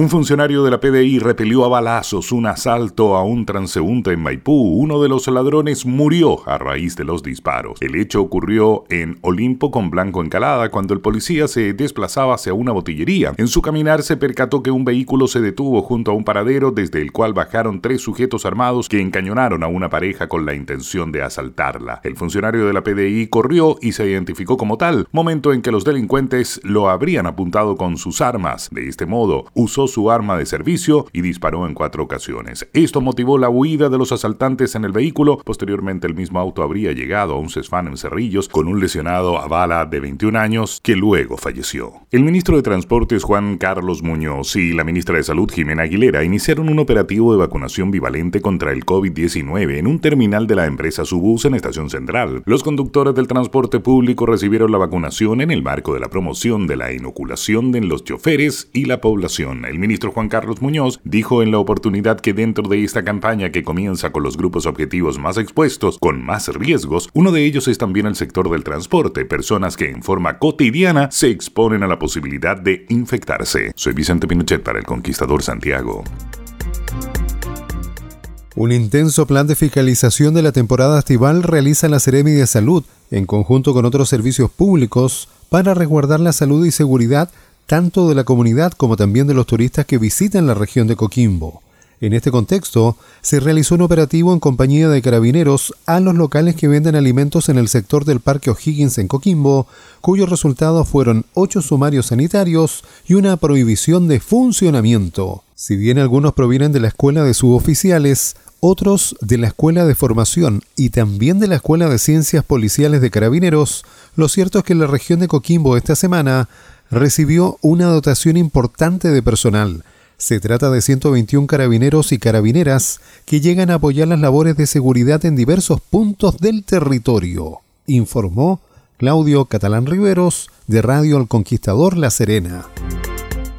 Un funcionario de la PDI repelió a balazos un asalto a un transeúnte en Maipú. Uno de los ladrones murió a raíz de los disparos. El hecho ocurrió en Olimpo con Blanco Encalada cuando el policía se desplazaba hacia una botillería. En su caminar se percató que un vehículo se detuvo junto a un paradero desde el cual bajaron tres sujetos armados que encañonaron a una pareja con la intención de asaltarla. El funcionario de la PDI corrió y se identificó como tal, momento en que los delincuentes lo habrían apuntado con sus armas. De este modo, usó su arma de servicio y disparó en cuatro ocasiones. Esto motivó la huida de los asaltantes en el vehículo. Posteriormente el mismo auto habría llegado a un Cesfán en Cerrillos con un lesionado a bala de 21 años que luego falleció. El ministro de Transportes Juan Carlos Muñoz y la ministra de Salud Jimena Aguilera iniciaron un operativo de vacunación bivalente contra el COVID-19 en un terminal de la empresa Subus en Estación Central. Los conductores del transporte público recibieron la vacunación en el marco de la promoción de la inoculación de los choferes y la población. El ministro Juan Carlos Muñoz dijo en la oportunidad que dentro de esta campaña que comienza con los grupos objetivos más expuestos, con más riesgos, uno de ellos es también el sector del transporte, personas que en forma cotidiana se exponen a la posibilidad de infectarse. Soy Vicente Pinochet para el Conquistador Santiago. Un intenso plan de fiscalización de la temporada estival realiza la Seremi de Salud en conjunto con otros servicios públicos para resguardar la salud y seguridad tanto de la comunidad como también de los turistas que visitan la región de Coquimbo. En este contexto, se realizó un operativo en compañía de carabineros a los locales que venden alimentos en el sector del Parque O'Higgins en Coquimbo, cuyos resultados fueron ocho sumarios sanitarios y una prohibición de funcionamiento. Si bien algunos provienen de la escuela de suboficiales, otros de la Escuela de Formación y también de la Escuela de Ciencias Policiales de Carabineros, lo cierto es que en la región de Coquimbo esta semana recibió una dotación importante de personal. Se trata de 121 carabineros y carabineras que llegan a apoyar las labores de seguridad en diversos puntos del territorio, informó Claudio Catalán Riveros de Radio El Conquistador La Serena.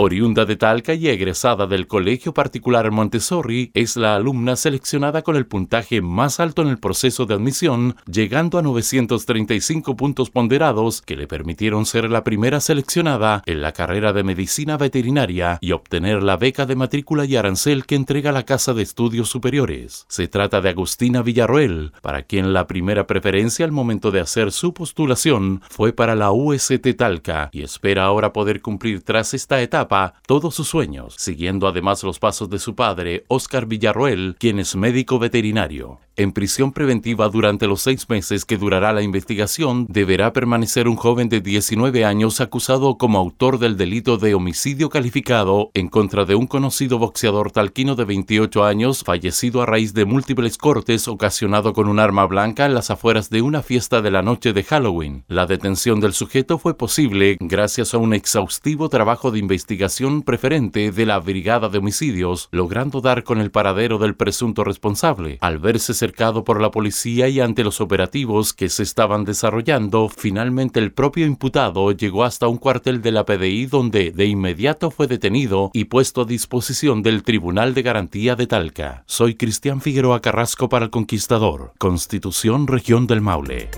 Oriunda de Talca y egresada del Colegio Particular Montessori, es la alumna seleccionada con el puntaje más alto en el proceso de admisión, llegando a 935 puntos ponderados que le permitieron ser la primera seleccionada en la carrera de medicina veterinaria y obtener la beca de matrícula y arancel que entrega la Casa de Estudios Superiores. Se trata de Agustina Villarroel, para quien la primera preferencia al momento de hacer su postulación fue para la UST Talca y espera ahora poder cumplir tras esta etapa todos sus sueños, siguiendo además los pasos de su padre, Oscar Villarroel, quien es médico veterinario. En prisión preventiva durante los seis meses que durará la investigación, deberá permanecer un joven de 19 años acusado como autor del delito de homicidio calificado en contra de un conocido boxeador talquino de 28 años, fallecido a raíz de múltiples cortes ocasionado con un arma blanca en las afueras de una fiesta de la noche de Halloween. La detención del sujeto fue posible gracias a un exhaustivo trabajo de investigación preferente de la Brigada de Homicidios, logrando dar con el paradero del presunto responsable. Al verse cercado por la policía y ante los operativos que se estaban desarrollando, finalmente el propio imputado llegó hasta un cuartel de la PDI donde de inmediato fue detenido y puesto a disposición del Tribunal de Garantía de Talca. Soy Cristian Figueroa Carrasco para el Conquistador, Constitución Región del Maule.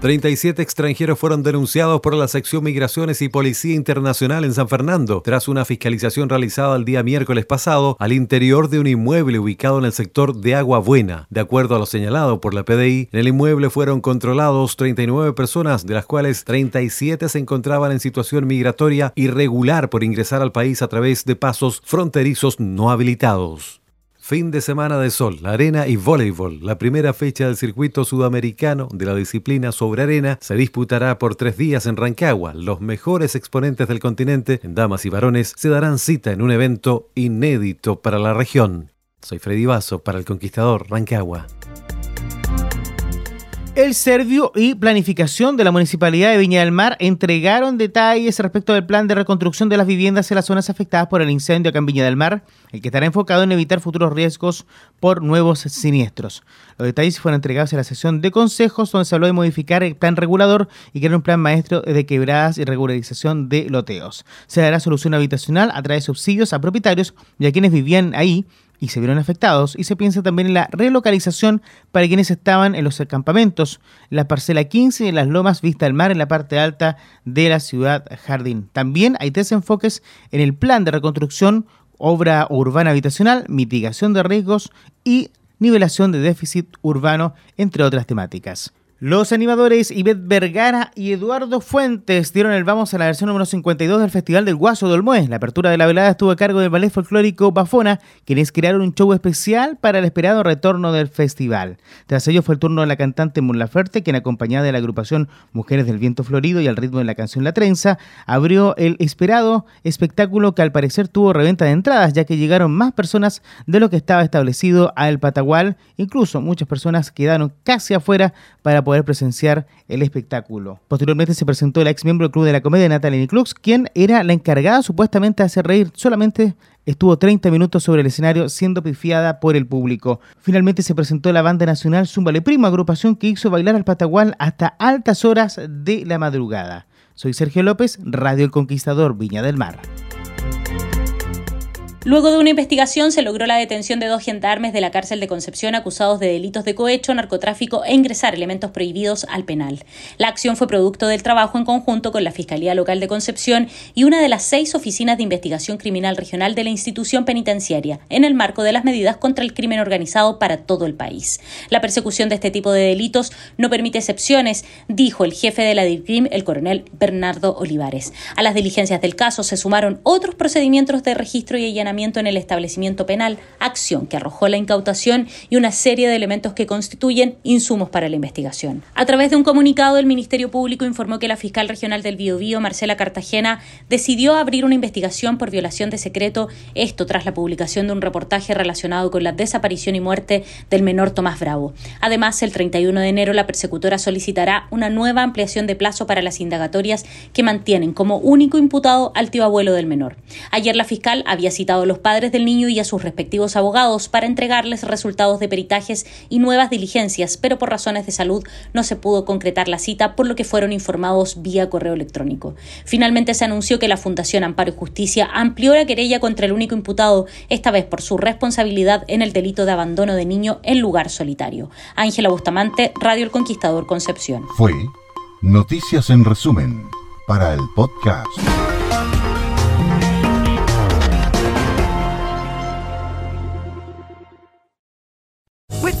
37 extranjeros fueron denunciados por la sección Migraciones y Policía Internacional en San Fernando tras una fiscalización realizada el día miércoles pasado al interior de un inmueble ubicado en el sector de Agua Buena. De acuerdo a lo señalado por la PDI, en el inmueble fueron controlados 39 personas, de las cuales 37 se encontraban en situación migratoria irregular por ingresar al país a través de pasos fronterizos no habilitados. Fin de semana de sol, arena y voleibol. La primera fecha del circuito sudamericano de la disciplina sobre arena se disputará por tres días en Rancagua. Los mejores exponentes del continente, en damas y varones, se darán cita en un evento inédito para la región. Soy Freddy Vaso para el Conquistador Rancagua. El Servio y Planificación de la Municipalidad de Viña del Mar entregaron detalles respecto del plan de reconstrucción de las viviendas en las zonas afectadas por el incendio acá en Viña del Mar, el que estará enfocado en evitar futuros riesgos por nuevos siniestros. Los detalles fueron entregados en la sesión de consejos donde se habló de modificar el plan regulador y crear un plan maestro de quebradas y regularización de loteos. Se dará solución habitacional a través de subsidios a propietarios y a quienes vivían ahí y se vieron afectados y se piensa también en la relocalización para quienes estaban en los campamentos, la parcela 15 y en las lomas vista al mar en la parte alta de la ciudad Jardín. También hay tres enfoques en el plan de reconstrucción, obra urbana habitacional, mitigación de riesgos y nivelación de déficit urbano, entre otras temáticas. Los animadores Ivette Vergara y Eduardo Fuentes dieron el vamos a la versión número 52 del Festival del Guaso de Olmué. La apertura de la velada estuvo a cargo del ballet folclórico Bafona, quienes crearon un show especial para el esperado retorno del festival. Tras ello fue el turno de la cantante Mon Laferte, quien acompañada de la agrupación Mujeres del Viento Florido y al ritmo de la canción La Trenza, abrió el esperado espectáculo que al parecer tuvo reventa de entradas, ya que llegaron más personas de lo que estaba establecido a El Patagual. Incluso muchas personas quedaron casi afuera para poder presenciar el espectáculo. Posteriormente se presentó la ex miembro del Club de la Comedia, Natalie Klux, quien era la encargada supuestamente de hacer reír. Solamente estuvo 30 minutos sobre el escenario siendo pifiada por el público. Finalmente se presentó la banda nacional Zumbale Primo, agrupación que hizo bailar al Patagual hasta altas horas de la madrugada. Soy Sergio López, Radio El Conquistador, Viña del Mar. Luego de una investigación se logró la detención de dos gendarmes de la cárcel de Concepción acusados de delitos de cohecho, narcotráfico e ingresar elementos prohibidos al penal. La acción fue producto del trabajo en conjunto con la Fiscalía Local de Concepción y una de las seis oficinas de investigación criminal regional de la institución penitenciaria, en el marco de las medidas contra el crimen organizado para todo el país. La persecución de este tipo de delitos no permite excepciones, dijo el jefe de la DIRCRIM, el coronel Bernardo Olivares. A las diligencias del caso se sumaron otros procedimientos de registro y allanamiento en el establecimiento penal, acción que arrojó la incautación y una serie de elementos que constituyen insumos para la investigación. A través de un comunicado, el Ministerio Público informó que la fiscal regional del Biobío, Marcela Cartagena, decidió abrir una investigación por violación de secreto, esto tras la publicación de un reportaje relacionado con la desaparición y muerte del menor Tomás Bravo. Además, el 31 de enero la persecutora solicitará una nueva ampliación de plazo para las indagatorias que mantienen como único imputado al tío abuelo del menor. Ayer la fiscal había citado a los padres del niño y a sus respectivos abogados para entregarles resultados de peritajes y nuevas diligencias, pero por razones de salud no se pudo concretar la cita, por lo que fueron informados vía correo electrónico. Finalmente se anunció que la Fundación Amparo y Justicia amplió la querella contra el único imputado, esta vez por su responsabilidad en el delito de abandono de niño en lugar solitario. Ángela Bustamante, Radio El Conquistador Concepción. Fue Noticias en resumen para el podcast.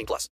18 plus.